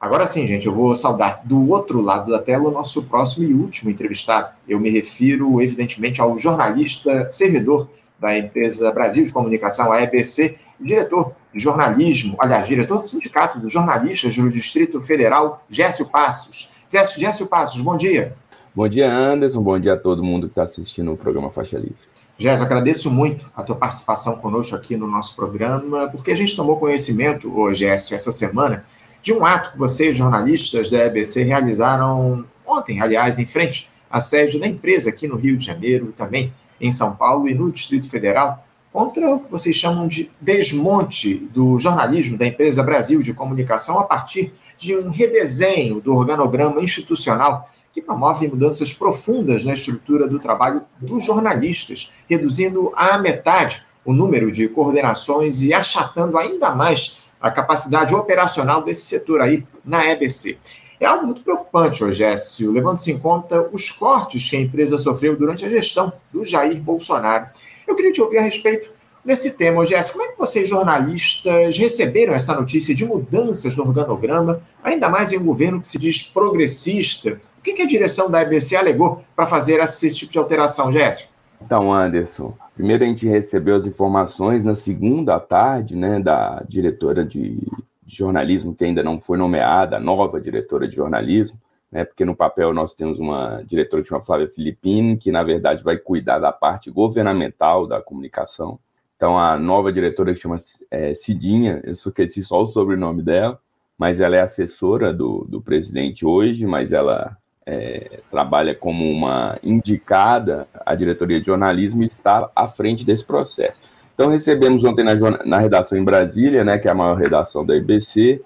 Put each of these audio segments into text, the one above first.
Agora sim, gente, eu vou saudar do outro lado da tela o nosso próximo e último entrevistado. Eu me refiro, evidentemente, ao jornalista servidor da empresa Brasil de Comunicação, a EBC, diretor de jornalismo, aliás, diretor do Sindicato dos Jornalistas do Distrito Federal, Gécio Passos. Gécio Passos, bom dia. Bom dia, Anderson. Bom dia a todo mundo que está assistindo o programa Faixa Livre. Jéssica, agradeço muito a tua participação conosco aqui no nosso programa, porque a gente tomou conhecimento, ô Jéssica, essa semana, de um ato que vocês, jornalistas da EBC, realizaram ontem, aliás, em frente à sede da empresa aqui no Rio de Janeiro, também em São Paulo e no Distrito Federal, contra o que vocês chamam de desmonte do jornalismo da empresa Brasil de Comunicação a partir de um redesenho do organograma institucional que promove mudanças profundas na estrutura do trabalho dos jornalistas, reduzindo à metade o número de coordenações e achatando ainda mais a capacidade operacional desse setor aí na EBC. É algo muito preocupante, Ogécio, levando-se em conta os cortes que a empresa sofreu durante a gestão do Jair Bolsonaro. Eu queria te ouvir a respeito Nesse tema, Jéssica, como é que vocês, jornalistas, receberam essa notícia de mudanças no organograma, ainda mais em um governo que se diz progressista? O que, que a direção da EBC alegou para fazer esse tipo de alteração, Jéssica? Então, Anderson, primeiro a gente recebeu as informações na segunda tarde, né, da diretora de jornalismo, que ainda não foi nomeada, a nova diretora de jornalismo, né, porque no papel nós temos uma diretora que chama Flávia Filipini, que na verdade vai cuidar da parte governamental da comunicação, então, a nova diretora que chama é, Cidinha, eu só esqueci só o sobrenome dela, mas ela é assessora do, do presidente hoje, mas ela é, trabalha como uma indicada à diretoria de jornalismo e está à frente desse processo. Então, recebemos ontem na, na redação em Brasília, né, que é a maior redação da IBC,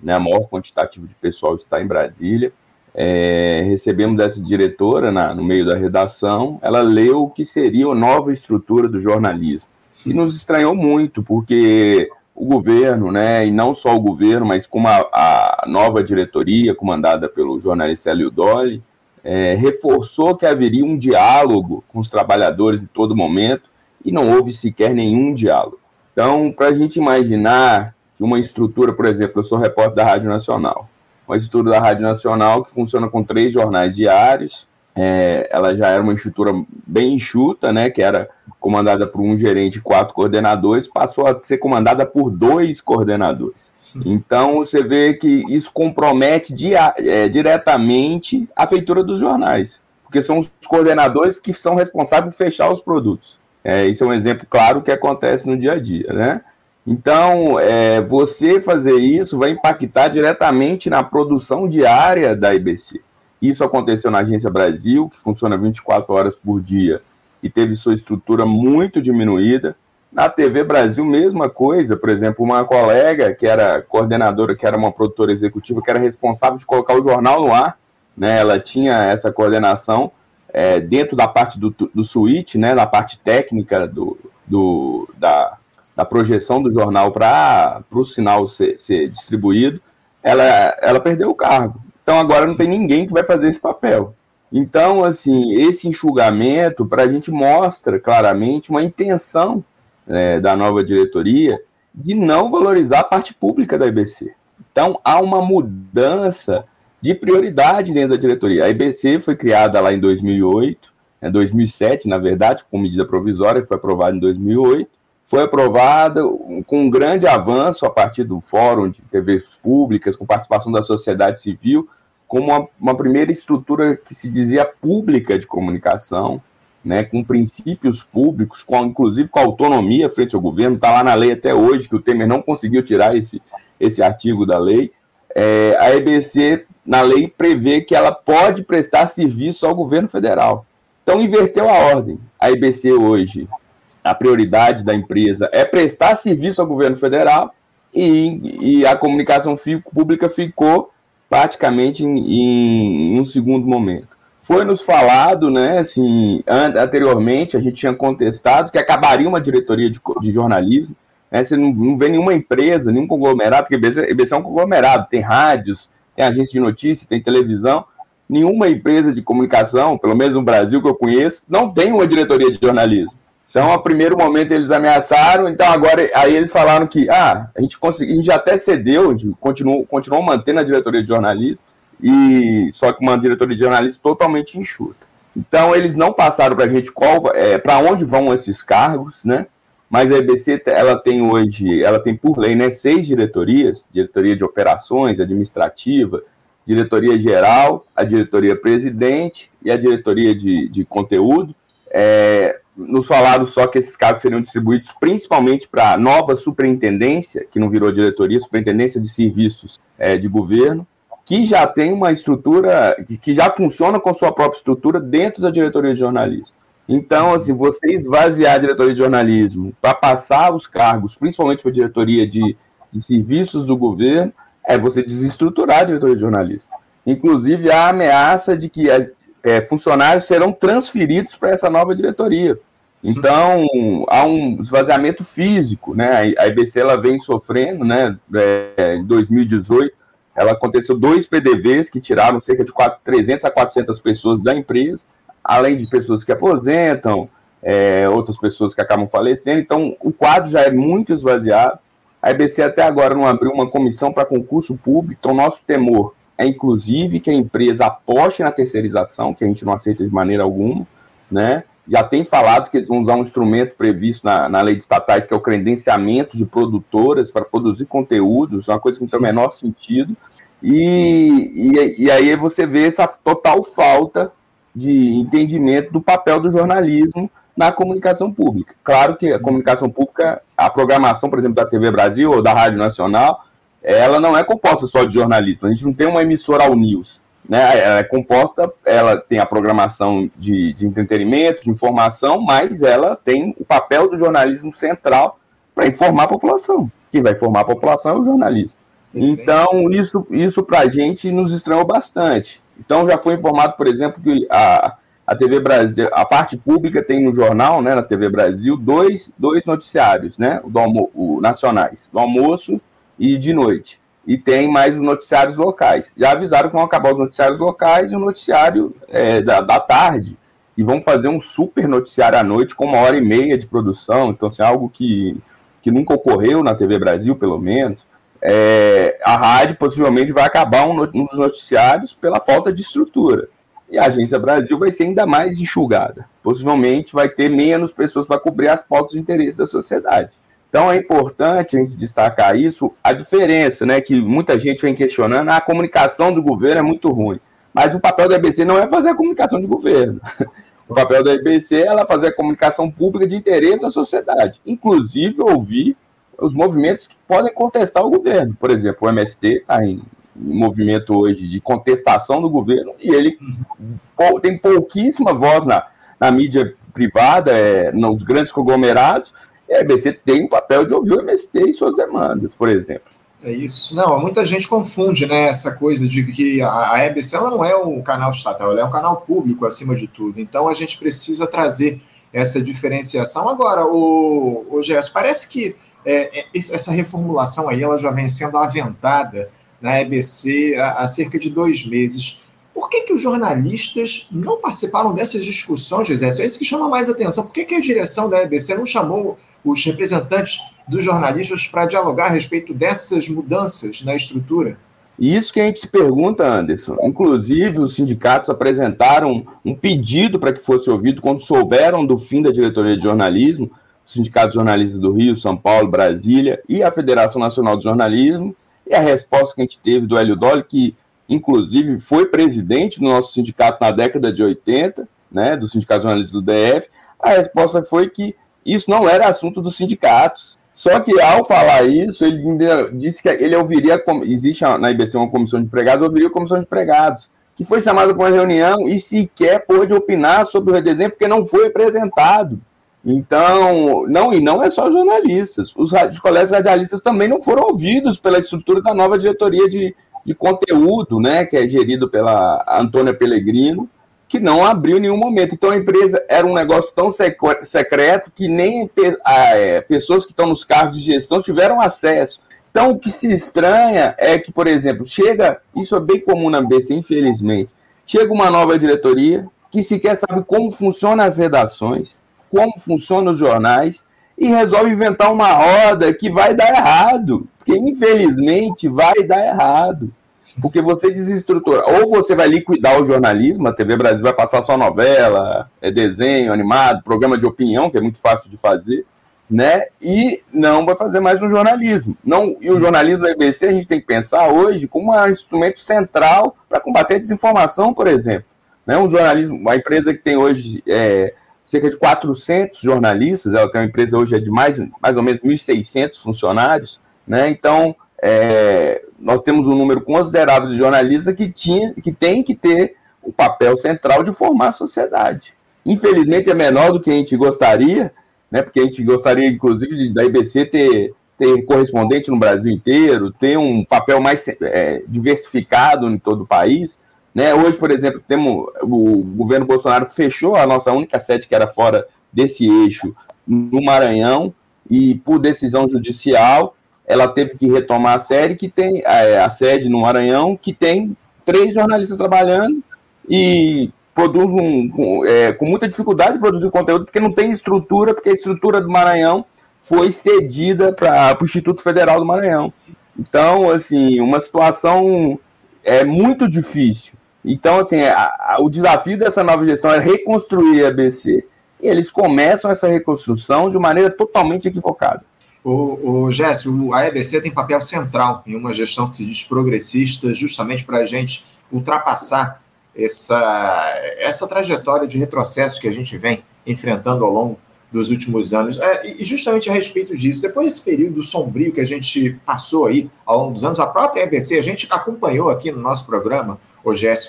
né, a maior quantitativo de pessoal está em Brasília. É, recebemos dessa diretora na, no meio da redação, ela leu o que seria a nova estrutura do jornalismo e nos estranhou muito, porque o governo, né, e não só o governo, mas como a, a nova diretoria, comandada pelo jornalista Hélio Dolly, é, reforçou que haveria um diálogo com os trabalhadores em todo momento, e não houve sequer nenhum diálogo. Então, para a gente imaginar que uma estrutura, por exemplo, eu sou repórter da Rádio Nacional, uma estrutura da Rádio Nacional que funciona com três jornais diários, é, ela já era uma estrutura bem enxuta, né, que era comandada por um gerente e quatro coordenadores, passou a ser comandada por dois coordenadores. Então você vê que isso compromete dia, é, diretamente a feitura dos jornais, porque são os coordenadores que são responsáveis por fechar os produtos. É, isso é um exemplo claro que acontece no dia a dia, né? Então, é, você fazer isso vai impactar diretamente na produção diária da IBC. Isso aconteceu na Agência Brasil, que funciona 24 horas por dia e teve sua estrutura muito diminuída. Na TV Brasil, mesma coisa. Por exemplo, uma colega que era coordenadora, que era uma produtora executiva, que era responsável de colocar o jornal no ar, né? Ela tinha essa coordenação é, dentro da parte do, do switch, né? Da parte técnica do, do da, da projeção do jornal para o sinal ser, ser distribuído. Ela, ela perdeu o cargo. Então agora não tem ninguém que vai fazer esse papel. Então, assim, esse enxugamento para a gente mostra claramente uma intenção é, da nova diretoria de não valorizar a parte pública da IBC. Então, há uma mudança de prioridade dentro da diretoria. A IBC foi criada lá em 2008, né, 2007, na verdade, com medida provisória, que foi aprovada em 2008. Foi aprovada com um grande avanço a partir do Fórum de TVs Públicas, com participação da sociedade civil, como uma, uma, primeira estrutura que se dizia pública de comunicação, né, com princípios públicos, com, inclusive com autonomia frente ao governo, está lá na lei até hoje, que o Temer não conseguiu tirar esse, esse artigo da lei. É, a EBC, na lei, prevê que ela pode prestar serviço ao governo federal. Então, inverteu a ordem. A EBC hoje, a prioridade da empresa é prestar serviço ao governo federal e, e a comunicação pública ficou praticamente em, em um segundo momento. Foi nos falado, né, assim, anteriormente, a gente tinha contestado que acabaria uma diretoria de, de jornalismo, né, você não, não vê nenhuma empresa, nenhum conglomerado, porque a EBC é um conglomerado, tem rádios, tem agência de notícias, tem televisão, nenhuma empresa de comunicação, pelo menos no Brasil que eu conheço, não tem uma diretoria de jornalismo. Então, a primeiro momento eles ameaçaram, então agora aí eles falaram que ah, a gente conseguiu, a gente até cedeu, continuou, continuou mantendo a diretoria de jornalismo, e só que uma diretoria de jornalismo totalmente enxuta. Então, eles não passaram para a gente qual é, para onde vão esses cargos, né? Mas a EBC ela tem hoje, ela tem por lei, né, seis diretorias, diretoria de operações, administrativa, diretoria geral, a diretoria presidente e a diretoria de, de conteúdo. É, nos falaram só que esses cargos seriam distribuídos principalmente para nova superintendência, que não virou diretoria, superintendência de serviços é, de governo, que já tem uma estrutura, que já funciona com sua própria estrutura dentro da diretoria de jornalismo. Então, assim, você esvaziar a diretoria de jornalismo para passar os cargos, principalmente para a diretoria de, de serviços do governo, é você desestruturar a diretoria de jornalismo. Inclusive, há a ameaça de que é, funcionários serão transferidos para essa nova diretoria. Então, há um esvaziamento físico, né? A IBC ela vem sofrendo, né? É, em 2018, ela aconteceu dois PDVs que tiraram cerca de 4, 300 a 400 pessoas da empresa além de pessoas que aposentam, é, outras pessoas que acabam falecendo. Então, o quadro já é muito esvaziado. A IBC até agora não abriu uma comissão para concurso público, então nosso temor é, inclusive, que a empresa aposte na terceirização, que a gente não aceita de maneira alguma, né? Já tem falado que eles vão usar um instrumento previsto na, na lei de estatais, que é o credenciamento de produtoras para produzir conteúdos, uma coisa que não tem o menor sentido. E, e, e aí você vê essa total falta de entendimento do papel do jornalismo na comunicação pública. Claro que a comunicação pública, a programação, por exemplo, da TV Brasil ou da Rádio Nacional, ela não é composta só de jornalismo. A gente não tem uma emissora ao news. Né? Ela é composta, ela tem a programação de, de entretenimento, de informação, mas ela tem o papel do jornalismo central para informar a população. Quem vai informar a população é o jornalismo. Então, isso, isso para a gente nos estranhou bastante. Então já foi informado, por exemplo, que a, a TV Brasil, a parte pública tem no jornal, né, na TV Brasil, dois, dois noticiários, né, do almo, o, nacionais, do almoço e de noite. E tem mais os noticiários locais. Já avisaram que vão acabar os noticiários locais e o noticiário é, da, da tarde. E vão fazer um super noticiário à noite com uma hora e meia de produção. Então, assim, algo que, que nunca ocorreu na TV Brasil, pelo menos é, a rádio possivelmente vai acabar um, um dos noticiários pela falta de estrutura. E a Agência Brasil vai ser ainda mais enxugada. Possivelmente vai ter menos pessoas para cobrir as pautas de interesse da sociedade. Então é importante a gente destacar isso, a diferença, né, que muita gente vem questionando, ah, a comunicação do governo é muito ruim. Mas o papel da EBC não é fazer a comunicação de governo. O papel da EBC é ela fazer a comunicação pública de interesse da sociedade, inclusive ouvir os movimentos que podem contestar o governo. Por exemplo, o MST está em movimento hoje de contestação do governo e ele tem pouquíssima voz na, na mídia privada, é, nos grandes conglomerados, e a EBC tem o papel de ouvir o MST e suas demandas, por exemplo. É isso. Não, muita gente confunde, né, essa coisa de que a, a EBC ela não é um canal estatal, ela é um canal público acima de tudo. Então a gente precisa trazer essa diferenciação. Agora, o, o Gerson, parece que é, é essa reformulação aí ela já vem sendo aventada na EBC há, há, cerca de dois meses. Por que, que os jornalistas não participaram dessas discussões, José? É isso que chama mais atenção. Por que, que a direção da EBC não chamou os representantes dos jornalistas para dialogar a respeito dessas mudanças na estrutura? Isso que a gente se pergunta, Anderson. Inclusive, os sindicatos apresentaram um pedido para que fosse ouvido quando souberam do fim da diretoria de jornalismo, o Sindicato de Jornalistas do Rio, São Paulo, Brasília e a Federação Nacional de Jornalismo. E a resposta que a gente teve do Hélio Dolly, que inclusive foi presidente do nosso sindicato na década de 80, né, do Sindicato de Jornalistas do DF, a resposta foi que isso não era assunto dos sindicatos. Só que ao falar isso, ele disse que ele ouviria, existe na IBC uma comissão de empregados, ouviria a comissão de empregados, que foi chamada para uma reunião e sequer pôde opinar sobre o redesenho, porque não foi apresentado. Então, não, e não é só jornalistas. Os, os colégios radialistas também não foram ouvidos pela estrutura da nova diretoria de, de conteúdo, né, que é gerido pela Antônia Pellegrino, que não abriu em nenhum momento. Então a empresa era um negócio tão secreto que nem é, pessoas que estão nos cargos de gestão tiveram acesso. Então o que se estranha é que, por exemplo, chega, isso é bem comum na BC, infelizmente, chega uma nova diretoria que sequer sabe como funcionam as redações, como funcionam os jornais e resolve inventar uma roda que vai dar errado. Porque, infelizmente, vai dar errado. Porque você desestrutura. Ou você vai liquidar o jornalismo, a TV Brasil vai passar só novela, é desenho animado, programa de opinião, que é muito fácil de fazer, né? E não vai fazer mais um jornalismo. Não, e o jornalismo da IBC a gente tem que pensar hoje como um instrumento central para combater a desinformação, por exemplo. Né? Um jornalismo, uma empresa que tem hoje é, cerca de 400 jornalistas, ela tem uma empresa hoje é de mais, mais ou menos 1.600 funcionários, né? Então, é, nós temos um número considerável de jornalistas que, tinha, que tem que ter o papel central de formar a sociedade. Infelizmente é menor do que a gente gostaria, né? Porque a gente gostaria, inclusive, da IBC ter, ter correspondente no Brasil inteiro, ter um papel mais é, diversificado em todo o país. Né? Hoje, por exemplo, temos o governo Bolsonaro fechou a nossa única sede que era fora desse eixo no Maranhão e por decisão judicial ela teve que retomar a série que tem a, a sede no Maranhão que tem três jornalistas trabalhando e produz um com, é, com muita dificuldade de produzir conteúdo porque não tem estrutura porque a estrutura do Maranhão foi cedida para o Instituto Federal do Maranhão então assim uma situação é muito difícil então, assim, a, a, o desafio dessa nova gestão é reconstruir a ABC. E eles começam essa reconstrução de maneira totalmente equivocada. O, o a EBC tem papel central em uma gestão que se diz progressista, justamente para a gente ultrapassar essa, essa trajetória de retrocesso que a gente vem enfrentando ao longo dos últimos anos. É, e justamente a respeito disso, depois desse período sombrio que a gente passou aí ao longo dos anos, a própria EBC, a gente acompanhou aqui no nosso programa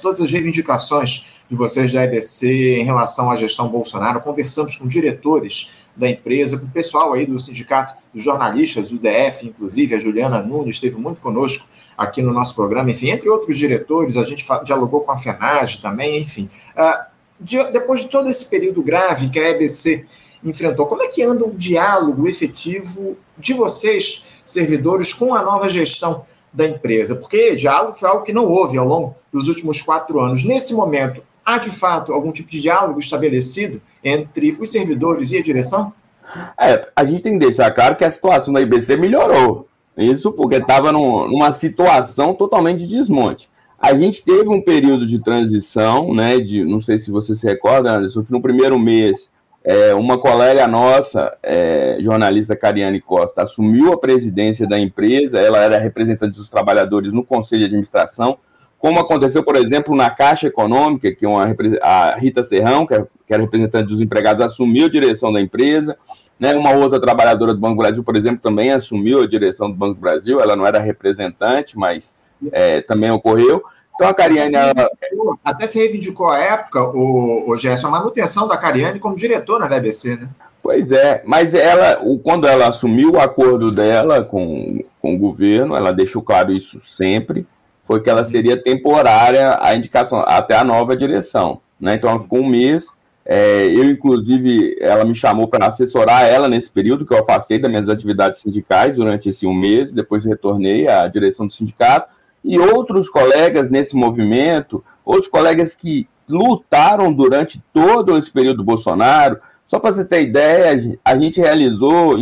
Todas as reivindicações de vocês da EBC em relação à gestão Bolsonaro, conversamos com diretores da empresa, com o pessoal aí do Sindicato dos Jornalistas, o DF, inclusive, a Juliana Nunes esteve muito conosco aqui no nosso programa, enfim, entre outros diretores, a gente dialogou com a FENAGE também, enfim. De, depois de todo esse período grave que a EBC enfrentou, como é que anda o diálogo efetivo de vocês, servidores, com a nova gestão da empresa, porque diálogo foi algo que não houve ao longo dos últimos quatro anos. Nesse momento, há de fato algum tipo de diálogo estabelecido entre os servidores e a direção? É, a gente tem que deixar claro que a situação da IBC melhorou. Isso porque estava numa situação totalmente de desmonte. A gente teve um período de transição, né? De, não sei se você se recorda, Anderson, que no primeiro mês é, uma colega nossa, é, jornalista Cariane Costa, assumiu a presidência da empresa, ela era representante dos trabalhadores no conselho de administração, como aconteceu, por exemplo, na Caixa Econômica, que uma, a Rita Serrão, que, é, que era representante dos empregados, assumiu a direção da empresa, né, uma outra trabalhadora do Banco Brasil, por exemplo, também assumiu a direção do Banco Brasil, ela não era representante, mas é, também ocorreu. Então a Cariane. Até se, reivindicou, até se reivindicou a época, o, o Gerson, a manutenção da Cariane como diretora da EBC, né? Pois é, mas ela, quando ela assumiu o acordo dela com, com o governo, ela deixou claro isso sempre, foi que ela seria temporária a indicação até a nova direção. Né? Então ela ficou um mês. É, eu, inclusive, ela me chamou para assessorar ela nesse período que eu afastei das minhas atividades sindicais durante esse um mês, depois retornei à direção do sindicato e outros colegas nesse movimento, outros colegas que lutaram durante todo esse período do Bolsonaro. Só para você ter ideia, a gente realizou,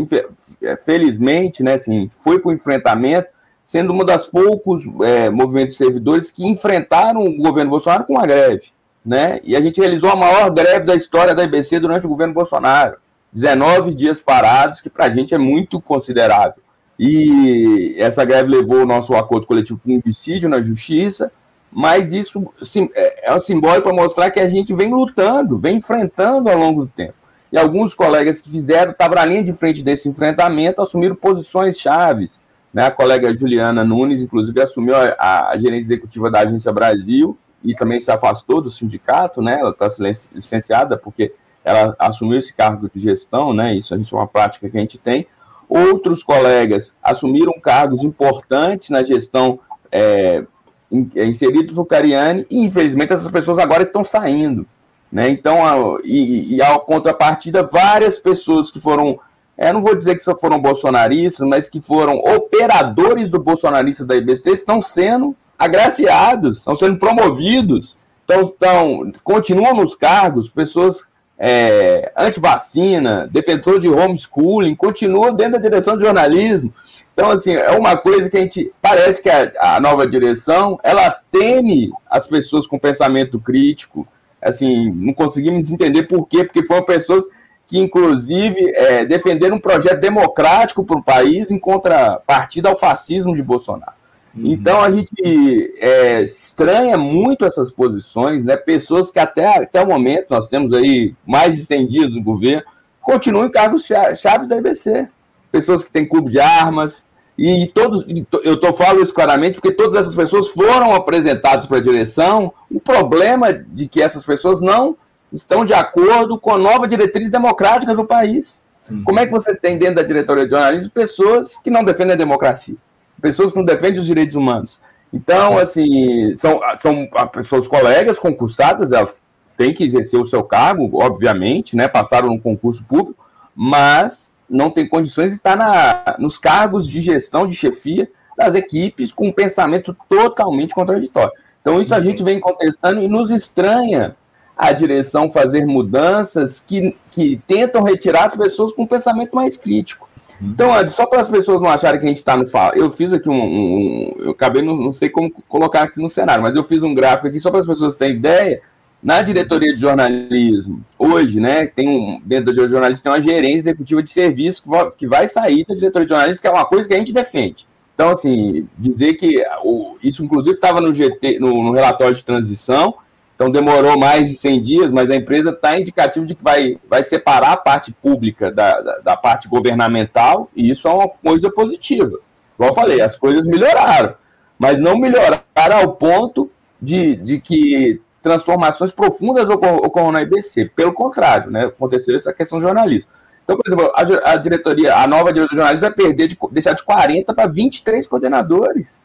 é, felizmente, né, assim, foi para o enfrentamento, sendo uma das poucos é, movimentos servidores que enfrentaram o governo Bolsonaro com a greve. Né? E a gente realizou a maior greve da história da IBC durante o governo Bolsonaro. 19 dias parados, que para a gente é muito considerável. E essa greve levou o nosso acordo coletivo um dissídio na justiça, mas isso é, é um simbólico para mostrar que a gente vem lutando, vem enfrentando ao longo do tempo. E alguns colegas que fizeram, estavam na linha de frente desse enfrentamento, assumiram posições chaves. Né? A colega Juliana Nunes, inclusive, assumiu a, a gerência executiva da Agência Brasil e também se afastou do sindicato, né? Ela está licenciada porque ela assumiu esse cargo de gestão, né? Isso a gente é uma prática que a gente tem. Outros colegas assumiram cargos importantes na gestão é, inseridos no Cariani e, infelizmente, essas pessoas agora estão saindo. Né? Então, a, e, e a contrapartida, várias pessoas que foram, é, não vou dizer que só foram bolsonaristas, mas que foram operadores do bolsonarista da IBC estão sendo agraciados, estão sendo promovidos, estão, estão, continuam nos cargos, pessoas é, anti-vacina, defensor de homeschooling, continua dentro da direção de jornalismo. Então, assim, é uma coisa que a gente. Parece que a, a nova direção ela teme as pessoas com pensamento crítico. Assim, não conseguimos entender por quê, porque foram pessoas que, inclusive, é, defenderam um projeto democrático para o país em contrapartida ao fascismo de Bolsonaro. Uhum. Então a gente é, estranha muito essas posições, né? Pessoas que até, até o momento, nós temos aí mais de 100 dias no governo, continuam em cargos chaves da IBC. Pessoas que têm clube de armas, e todos, eu estou falando isso claramente porque todas essas pessoas foram apresentadas para a direção. O problema de que essas pessoas não estão de acordo com a nova diretriz democrática do país. Uhum. Como é que você tem dentro da diretoria de jornalismo pessoas que não defendem a democracia? Pessoas que não defendem os direitos humanos. Então, assim, são, são pessoas colegas concursadas, elas têm que exercer o seu cargo, obviamente, né? Passaram no concurso público, mas não tem condições de estar na, nos cargos de gestão, de chefia das equipes com um pensamento totalmente contraditório. Então, isso a gente vem contestando e nos estranha a direção fazer mudanças que, que tentam retirar as pessoas com um pensamento mais crítico. Então, só para as pessoas não acharem que a gente está no fala, eu fiz aqui um, um, eu acabei não, não, sei como colocar aqui no cenário, mas eu fiz um gráfico aqui só para as pessoas terem ideia. Na diretoria de jornalismo, hoje, né, tem um, dentro da jornalismo tem uma gerência executiva de serviço que vai, que vai sair da diretoria de jornalismo, que é uma coisa que a gente defende. Então, assim, dizer que o, isso inclusive estava no GT, no, no relatório de transição, então demorou mais de 100 dias, mas a empresa está indicativo de que vai, vai separar a parte pública da, da, da, parte governamental, e isso é uma coisa positiva. Como eu falei, as coisas melhoraram, mas não melhoraram ao ponto de, de que transformações profundas ocorram na IBC. Pelo contrário, né, aconteceu essa questão jornalista. Então, por exemplo, a, a diretoria, a nova diretoria de jornalismo vai perder de, deixar de 40 para 23 coordenadores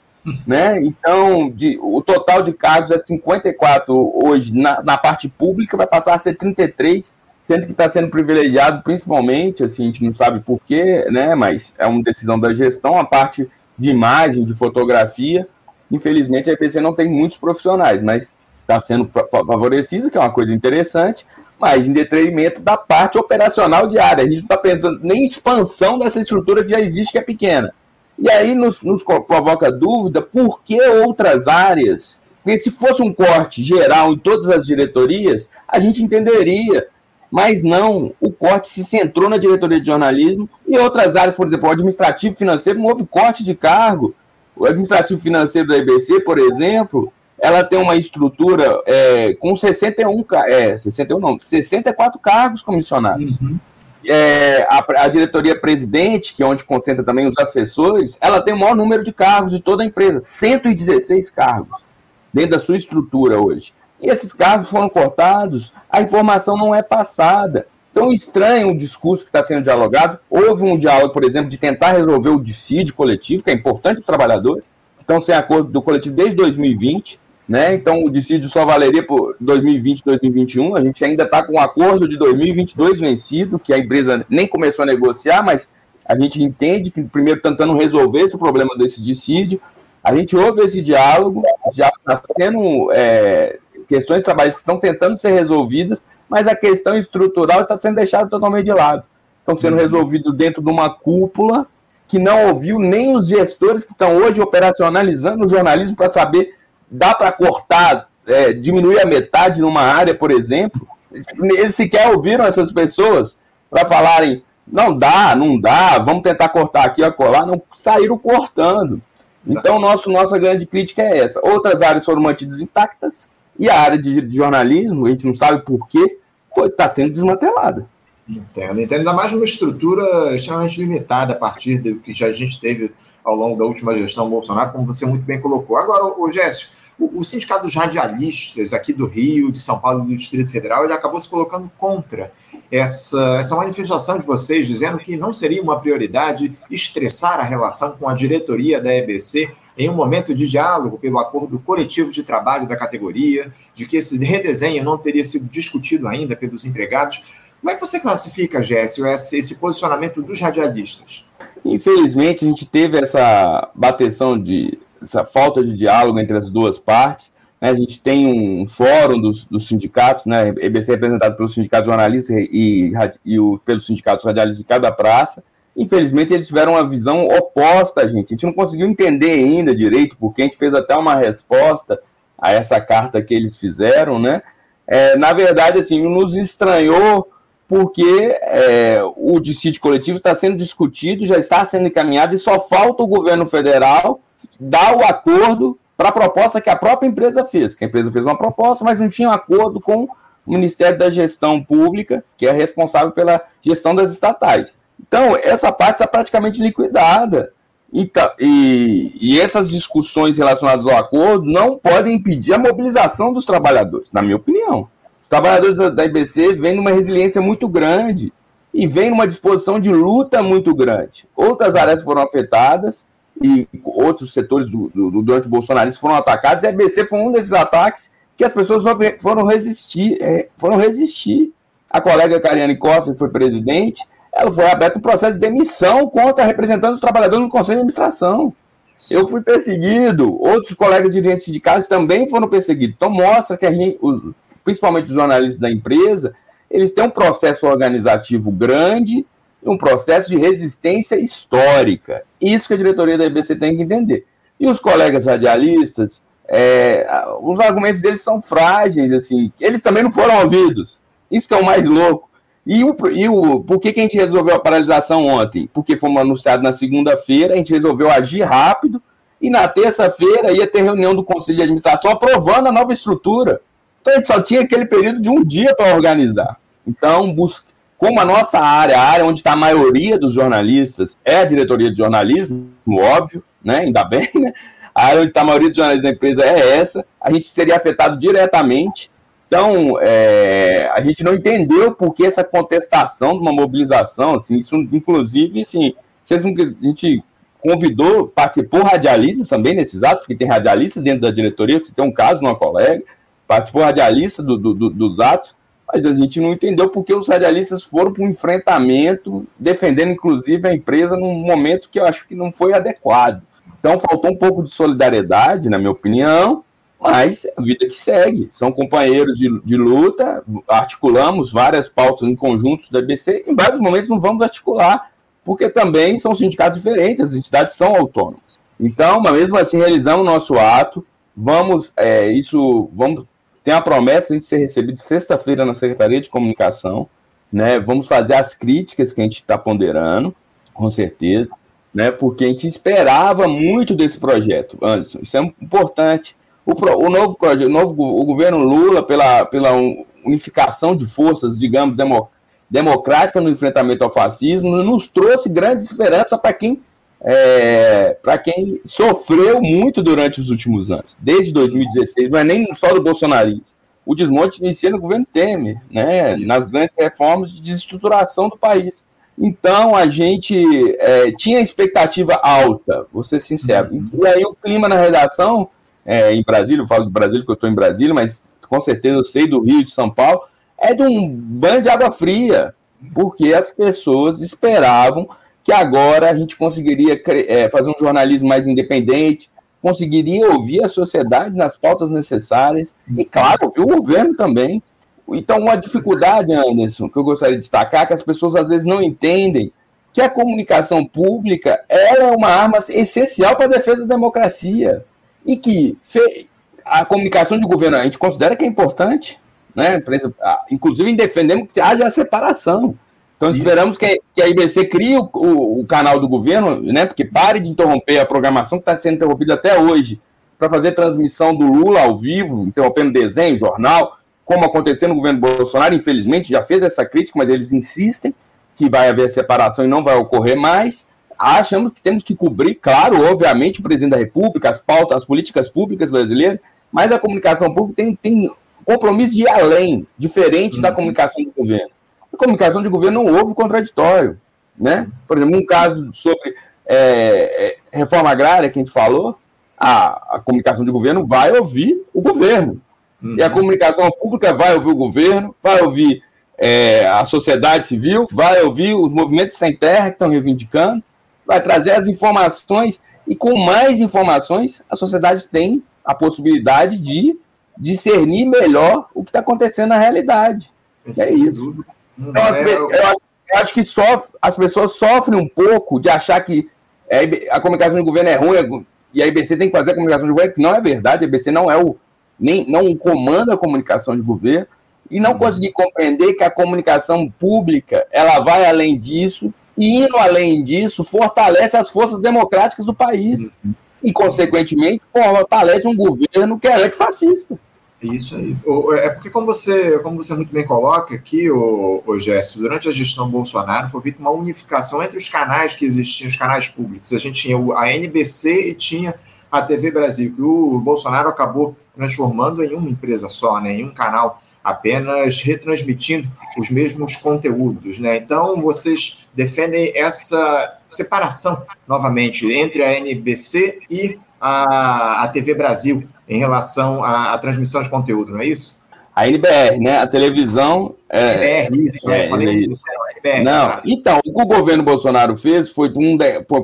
né? Então, de, o total de cargos é 54 hoje na, na parte pública, vai passar a ser 33, sendo que está sendo privilegiado principalmente, assim, a gente não sabe porquê, né? Mas é uma decisão da gestão, a parte de imagem, de fotografia. Infelizmente, a EPC não tem muitos profissionais, mas está sendo favorecido, que é uma coisa interessante, mas em detrimento da parte operacional diária. A gente não está pensando nem em expansão dessa estrutura que já existe, que é pequena. E aí nos, nos provoca dúvida por que outras áreas. Porque se fosse um corte geral em todas as diretorias, a gente entenderia. Mas não, o corte se centrou na diretoria de jornalismo e outras áreas, por exemplo, o administrativo financeiro, não houve corte de cargo. O administrativo financeiro da IBC, por exemplo, ela tem uma estrutura é, com 61, é, 61 não, 64 cargos comissionados. Uhum é, a, a, diretoria presidente, que é onde concentra também os assessores, ela tem o maior número de cargos de toda a empresa, 116 cargos dentro da sua estrutura hoje. E esses cargos foram cortados, a informação não é passada. Então, estranho o discurso que está sendo dialogado. Houve um diálogo, por exemplo, de tentar resolver o dissídio coletivo, que é importante para os trabalhadores, que estão sem acordo do coletivo desde 2020. Né? Então, o dissídio só valeria por 2020 2021. A gente ainda está com o um acordo de 2022 vencido, que a empresa nem começou a negociar, mas a gente entende que, primeiro, tentando resolver esse problema desse dissídio, a gente ouve esse diálogo, já está tendo é, questões trabalhistas estão tentando ser resolvidas, mas a questão estrutural está sendo deixada totalmente de lado. Estão sendo uhum. resolvidos dentro de uma cúpula que não ouviu nem os gestores que estão hoje operacionalizando o jornalismo para saber dá para cortar, é, diminuir a metade numa área, por exemplo. Eles sequer ouviram essas pessoas para falarem, não dá, não dá, vamos tentar cortar aqui, acolá, não saíram cortando. Então, nosso, nossa grande crítica é essa. Outras áreas foram mantidas intactas e a área de, de jornalismo, a gente não sabe por quê, está sendo desmantelada. Entendo, entendo. Ainda mais uma estrutura extremamente limitada a partir do que já a gente teve ao longo da última gestão Bolsonaro, como você muito bem colocou. Agora, o Jéssico, o, Sindicato dos Radialistas aqui do Rio, de São Paulo e do Distrito Federal, ele acabou se colocando contra essa, essa manifestação de vocês, dizendo que não seria uma prioridade estressar a relação com a diretoria da EBC em um momento de diálogo pelo acordo coletivo de trabalho da categoria, de que esse redesenho não teria sido discutido ainda pelos empregados. Como é que você classifica, Géssio, esse, esse posicionamento dos radialistas? Infelizmente, a gente teve essa bateção de essa falta de diálogo entre as duas partes. Né? A gente tem um fórum dos, dos sindicatos, né? EBC é representado pelos sindicatos jornalistas e, e o, pelos sindicatos radialistas de cada praça. Infelizmente, eles tiveram uma visão oposta a gente. A gente não conseguiu entender ainda direito, porque a gente fez até uma resposta a essa carta que eles fizeram, né? É, na verdade, assim, nos estranhou porque é, o dissídio coletivo está sendo discutido, já está sendo encaminhado e só falta o governo federal dar o acordo para a proposta que a própria empresa fez. Que a empresa fez uma proposta, mas não tinha um acordo com o Ministério da Gestão Pública, que é responsável pela gestão das estatais. Então, essa parte está praticamente liquidada. Então, e, e, essas discussões relacionadas ao acordo não podem impedir a mobilização dos trabalhadores, na minha opinião trabalhadores da IBC vêm numa resiliência muito grande e vêm numa disposição de luta muito grande. Outras áreas foram afetadas e outros setores do, do, durante o bolsonarismo foram atacados, e a IBC foi um desses ataques que as pessoas foram resistir, é, foram resistir. A colega Cariane Costa, que foi presidente, ela foi aberto um processo de demissão contra representantes dos trabalhadores no Conselho de Administração. Eu fui perseguido, outros colegas dirigentes sindicais também foram perseguidos. Então mostra que a gente, principalmente os jornalistas da empresa, eles têm um processo organizativo grande um processo de resistência histórica. Isso que a diretoria da IBC tem que entender. E os colegas radialistas, é, os argumentos deles são frágeis, assim, eles também não foram ouvidos. Isso que é o mais louco. E, o, e o, por que, que a gente resolveu a paralisação ontem? Porque fomos anunciados na segunda-feira, a gente resolveu agir rápido, e na terça-feira ia ter reunião do Conselho de Administração aprovando a nova estrutura. Então a gente só tinha aquele período de um dia para organizar. Então, como a nossa área, a área onde está a maioria dos jornalistas é a diretoria de jornalismo, óbvio, né? Ainda bem, né? A área onde está a maioria dos jornalistas da empresa é essa, a gente seria afetado diretamente. Então, é, a gente não entendeu por que essa contestação de uma mobilização, assim, isso, inclusive, assim, a gente convidou, participou radialistas também nesses atos, porque tem radialistas dentro da diretoria, você tem um caso de uma colega, participou radialista do, do, do, dos atos, mas a gente não entendeu porque os radialistas foram para um enfrentamento, defendendo inclusive a empresa num momento que eu acho que não foi adequado. Então faltou um pouco de solidariedade, na minha opinião, mas a vida que segue. São companheiros de, de luta, articulamos várias pautas em conjuntos da ABC, em vários momentos não vamos articular, porque também são sindicatos diferentes, as entidades são autônomas. Então, mas mesmo assim, realizamos o nosso ato, vamos, é, isso, vamos tem a promessa de ser recebido sexta-feira na Secretaria de Comunicação, né? Vamos fazer as críticas que a gente está ponderando, com certeza, né? Porque a gente esperava muito desse projeto, Anderson. Isso é importante. O, pro, o novo projeto, o novo o governo Lula, pela, pela unificação de forças, digamos, demo, democrática no enfrentamento ao fascismo, nos trouxe grande esperança para quem é, para quem sofreu muito durante os últimos anos, desde 2016, não é nem só do bolsonarismo. O desmonte inicia no governo Temer, né, nas grandes reformas de desestruturação do país. Então a gente é, tinha expectativa alta, vou ser sincero. E aí o clima na redação, é, em Brasília, eu falo do Brasil porque eu estou em Brasília, mas com certeza eu sei do Rio, de São Paulo, é de um banho de água fria, porque as pessoas esperavam que agora a gente conseguiria é, fazer um jornalismo mais independente, conseguiria ouvir a sociedade nas pautas necessárias e, claro, ouvir o governo também. Então, uma dificuldade, Anderson, que eu gostaria de destacar, que as pessoas às vezes não entendem que a comunicação pública é uma arma essencial para a defesa da democracia e que a comunicação de governo a gente considera que é importante, né? Inclusive defendemos que haja a separação. Então esperamos que, que, a IBC crie o, o, o, canal do governo, né? Porque pare de interromper a programação que está sendo interrompida até hoje para fazer transmissão do Lula ao vivo, interrompendo desenho, jornal, como aconteceu no governo Bolsonaro, infelizmente já fez essa crítica, mas eles insistem que vai haver separação e não vai ocorrer mais. Achamos que temos que cobrir, claro, obviamente, o presidente da República, as pautas, as políticas públicas brasileiras, mas a comunicação pública tem, tem compromisso de ir além, diferente da uhum. comunicação do governo. A comunicação de governo não houve contraditório. Né? Por exemplo, um caso sobre é, é, reforma agrária que a gente falou, a, a comunicação de governo vai ouvir o governo. Uhum. E a comunicação pública vai ouvir o governo, vai ouvir é, a sociedade civil, vai ouvir os movimentos sem terra que estão reivindicando, vai trazer as informações, e com mais informações, a sociedade tem a possibilidade de discernir melhor o que está acontecendo na realidade. É, é isso. Então, é, eu, eu, acho que sofre, as pessoas sofrem um pouco de achar que é, a comunicação do governo é ruim e a IBC tem que fazer a comunicação do governo, que não é verdade, a IBC não é o nem não comanda a comunicação de governo e não uhum. conseguir compreender que a comunicação pública ela vai além disso e indo além disso fortalece as forças democráticas do país uhum. e consequentemente fortalece um governo que é antifascista. Isso aí. É porque, como você, como você muito bem coloca aqui, o, o durante a gestão Bolsonaro foi feita uma unificação entre os canais que existiam, os canais públicos. A gente tinha a NBC e tinha a TV Brasil, que o Bolsonaro acabou transformando em uma empresa só, né, em um canal apenas retransmitindo os mesmos conteúdos, né? Então vocês defendem essa separação novamente entre a NBC e a, a TV Brasil em relação à, à, transmissão de conteúdo, não é isso? A NBR, né? A televisão. É, NBR, isso, é, eu falei isso. NBR, não, sabe? então, o que o governo Bolsonaro fez foi um,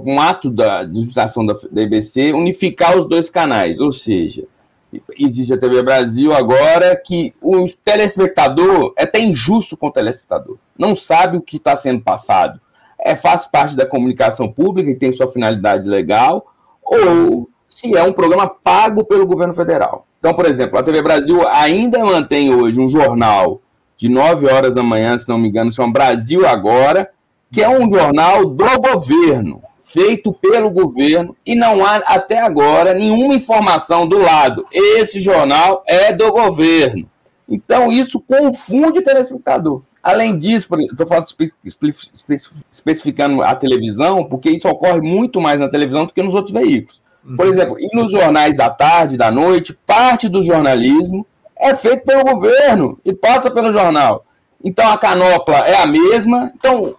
um ato da administração da, da IBC unificar os dois canais, ou seja, existe a TV Brasil agora que o telespectador é até injusto com o telespectador, não sabe o que está sendo passado. É, faz parte da comunicação pública e tem sua finalidade legal, ou se é um programa pago pelo governo federal. Então, por exemplo, a TV Brasil ainda mantém hoje um jornal de 9 horas da manhã, se não me engano, chama Brasil Agora, que é um jornal do governo feito pelo governo e não há até agora nenhuma informação do lado. Esse jornal é do governo. Então isso confunde o telespectador. Além disso, estou falando especificando a televisão, porque isso ocorre muito mais na televisão do que nos outros veículos. Por uhum. exemplo, e nos jornais da tarde, da noite, parte do jornalismo é feito pelo governo e passa pelo jornal. Então a canopla é a mesma, então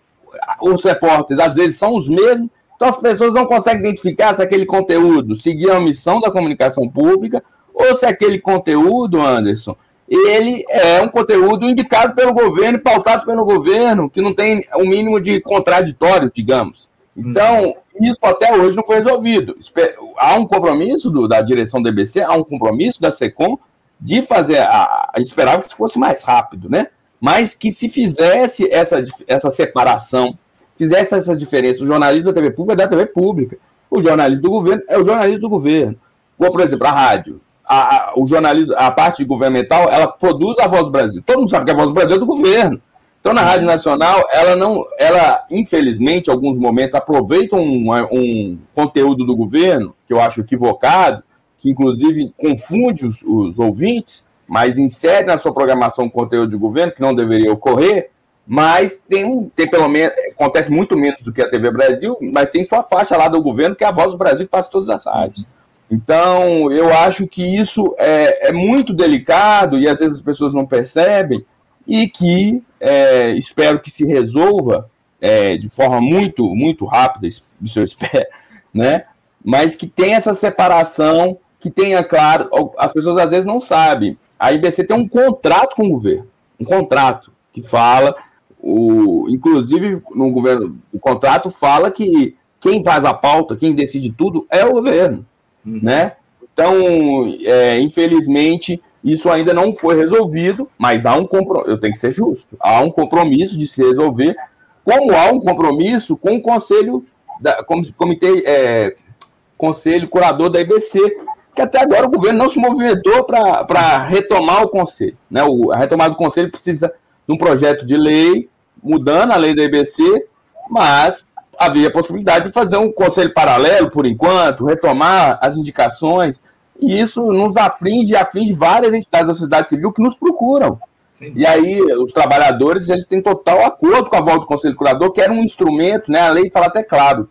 os repórteres às vezes são os mesmos, então as pessoas não conseguem identificar se aquele conteúdo seguia a missão da comunicação pública ou se aquele conteúdo, Anderson, ele é um conteúdo indicado pelo governo, pautado pelo governo, que não tem o um mínimo de contraditório, digamos. Então, isso até hoje não foi resolvido. Há um compromisso do, da direção do EBC, há um compromisso da SECOM de fazer. A, a esperava que fosse mais rápido, né? Mas que se fizesse essa, essa separação fizesse essa diferença. O jornalismo da TV pública é da TV pública. O jornalismo do governo é o jornalismo do governo. Como, por exemplo, a rádio. A, a, o jornalismo, a parte governamental, ela produz a Voz do Brasil. Todo mundo sabe que a Voz do Brasil é do governo. Então, na Rádio Nacional, ela não, ela, infelizmente, em alguns momentos, aproveita um, um conteúdo do governo, que eu acho equivocado, que inclusive confunde os, os ouvintes, mas insere na sua programação um conteúdo de governo que não deveria ocorrer, mas tem, tem pelo menos, acontece muito menos do que a TV Brasil, mas tem sua faixa lá do governo, que é a voz do Brasil, que passa todas as rádios. Então, eu acho que isso é, é muito delicado e às vezes as pessoas não percebem, e que é, espero que se resolva é, de forma muito, muito rápida, isso eu espero, né? mas que tenha essa separação, que tenha, claro, as pessoas às vezes não sabem. A IBC tem um contrato com o governo, um contrato que fala o, inclusive, no governo, o contrato fala que quem faz a pauta, quem decide tudo é o governo, uhum. né? Então, é, infelizmente, isso ainda não foi resolvido, mas há um compromisso, eu tenho que ser justo, há um compromisso de se resolver, como há um compromisso com o conselho, da, comitê, é, conselho curador da IBC, que até agora o governo não se movimentou para retomar o conselho, né? O, a retomada do conselho precisa num projeto de lei, mudando a lei da IBC, mas havia a possibilidade de fazer um conselho paralelo, por enquanto, retomar as indicações, e isso nos aflige e aflige várias entidades da sociedade civil que nos procuram. Sim. E aí, os trabalhadores, eles têm total acordo com a volta do Conselho Curador, que era um instrumento, né, a lei fala até claro,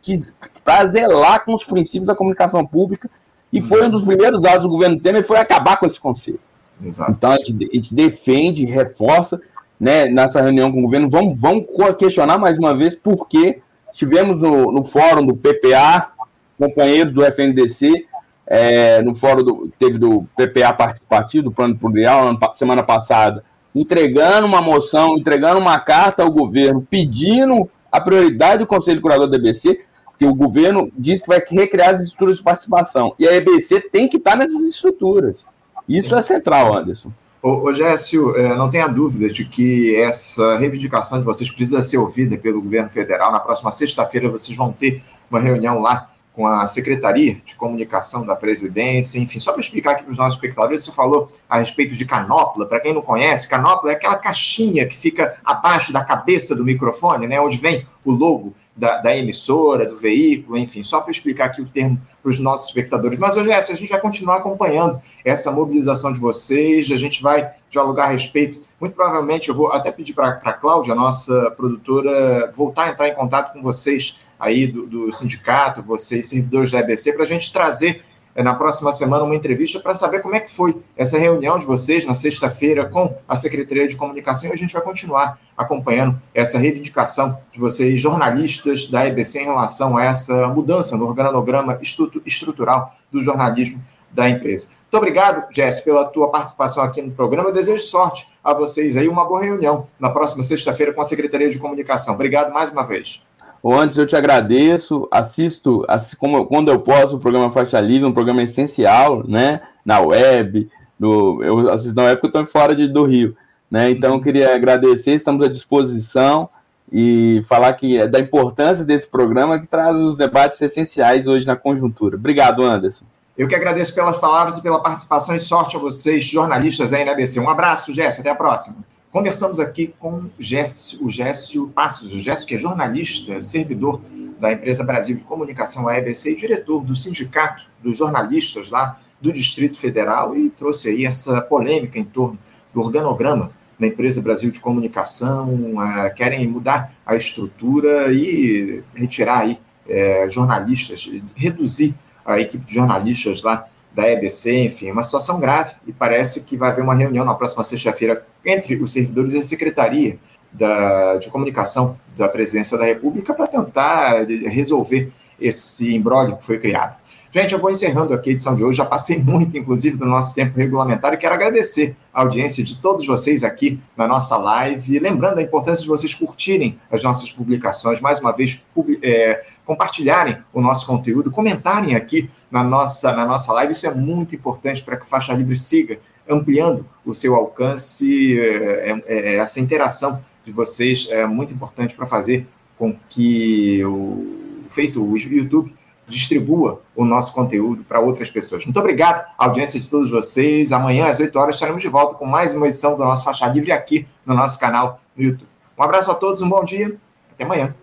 para zelar com os princípios da comunicação pública, e foi um dos primeiros dados do governo Temer, foi acabar com esse conselho. Exato. Então, a gente, a gente defende, reforça, né, nessa reunião com o governo, vamos, vamos questionar mais uma vez por que tivemos no, no fórum do PPA, companheiro do FNDC, é, no fórum do, teve do PPA participativo, do Plano Plural, semana passada, entregando uma moção, entregando uma carta ao governo, pedindo a prioridade do Conselho Curador da EBC, que o governo diz que vai recriar as estruturas de participação. E a EBC tem que estar nessas estruturas. Isso Sim. é central, Anderson. Ô, ô Gécio, é, não tenha dúvida de que essa reivindicação de vocês precisa ser ouvida pelo governo federal. Na próxima sexta-feira vocês vão ter uma reunião lá com a Secretaria de Comunicação da Presidência, enfim, só para explicar aqui para os nossos espectadores, você falou a respeito de canopla, para quem não conhece, canopla é aquela caixinha que fica abaixo da cabeça do microfone, né, onde vem o logo da, da emissora, do veículo, enfim, só para explicar aqui o termo para os nossos espectadores. Mas, hoje a gente vai continuar acompanhando essa mobilização de vocês, a gente vai dialogar a respeito. Muito provavelmente eu vou até pedir para a Cláudia, nossa produtora, voltar a entrar em contato com vocês aí do, do sindicato, vocês, servidores da EBC, para a gente trazer é, na próxima semana uma entrevista para saber como é que foi essa reunião de vocês na sexta-feira com a Secretaria de Comunicação e a gente vai continuar acompanhando essa reivindicação de vocês, jornalistas da EBC, em relação a essa mudança no organograma estrutural do jornalismo da empresa. Muito obrigado, Jéssica, pela tua participação aqui no programa. Eu desejo sorte a vocês aí, uma boa reunião na próxima sexta-feira com a Secretaria de Comunicação. Obrigado mais uma vez. Ô, antes eu te agradeço, assisto, assisto como, quando eu posso o programa Faixa Livre, um programa essencial, né, na web, no, eu assisto na web porque eu estou fora de, do Rio, né, então eu queria agradecer, estamos à disposição e falar que é da importância desse programa que traz os debates essenciais hoje na conjuntura. Obrigado, Anderson. Eu que agradeço pelas palavras e pela participação e sorte a vocês, jornalistas aí na ABC. Um abraço, Jéssica, até a próxima. Conversamos aqui com o Gécio Passos, o Gécio que é jornalista, servidor da empresa Brasil de Comunicação, a EBC, e diretor do Sindicato dos Jornalistas lá do Distrito Federal, e trouxe aí essa polêmica em torno do organograma da empresa Brasil de Comunicação, uh, querem mudar a estrutura e retirar aí uh, jornalistas, reduzir a equipe de jornalistas lá da EBC, enfim, uma situação grave e parece que vai haver uma reunião na próxima sexta-feira entre os servidores e a Secretaria da, de Comunicação da Presidência da República para tentar resolver esse imbróglio que foi criado. Gente, eu vou encerrando aqui a edição de hoje, já passei muito, inclusive, do nosso tempo regulamentar, e quero agradecer a audiência de todos vocês aqui na nossa live, lembrando a importância de vocês curtirem as nossas publicações, mais uma vez, é, compartilharem o nosso conteúdo, comentarem aqui na nossa, na nossa live, isso é muito importante para que o Faixa Livre siga ampliando o seu alcance, é, é, é essa interação de vocês é muito importante para fazer com que o Facebook, o YouTube distribua o nosso conteúdo para outras pessoas. Muito obrigado, audiência de todos vocês. Amanhã, às 8 horas, estaremos de volta com mais uma edição do nosso Faixa Livre aqui no nosso canal no YouTube. Um abraço a todos, um bom dia, até amanhã.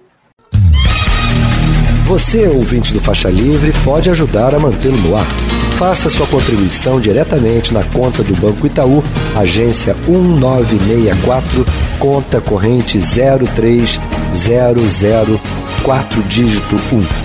Você, ouvinte do Faixa Livre, pode ajudar a mantê-lo no ar. Faça sua contribuição diretamente na conta do Banco Itaú, agência 1964, conta corrente 03004 dígito 1.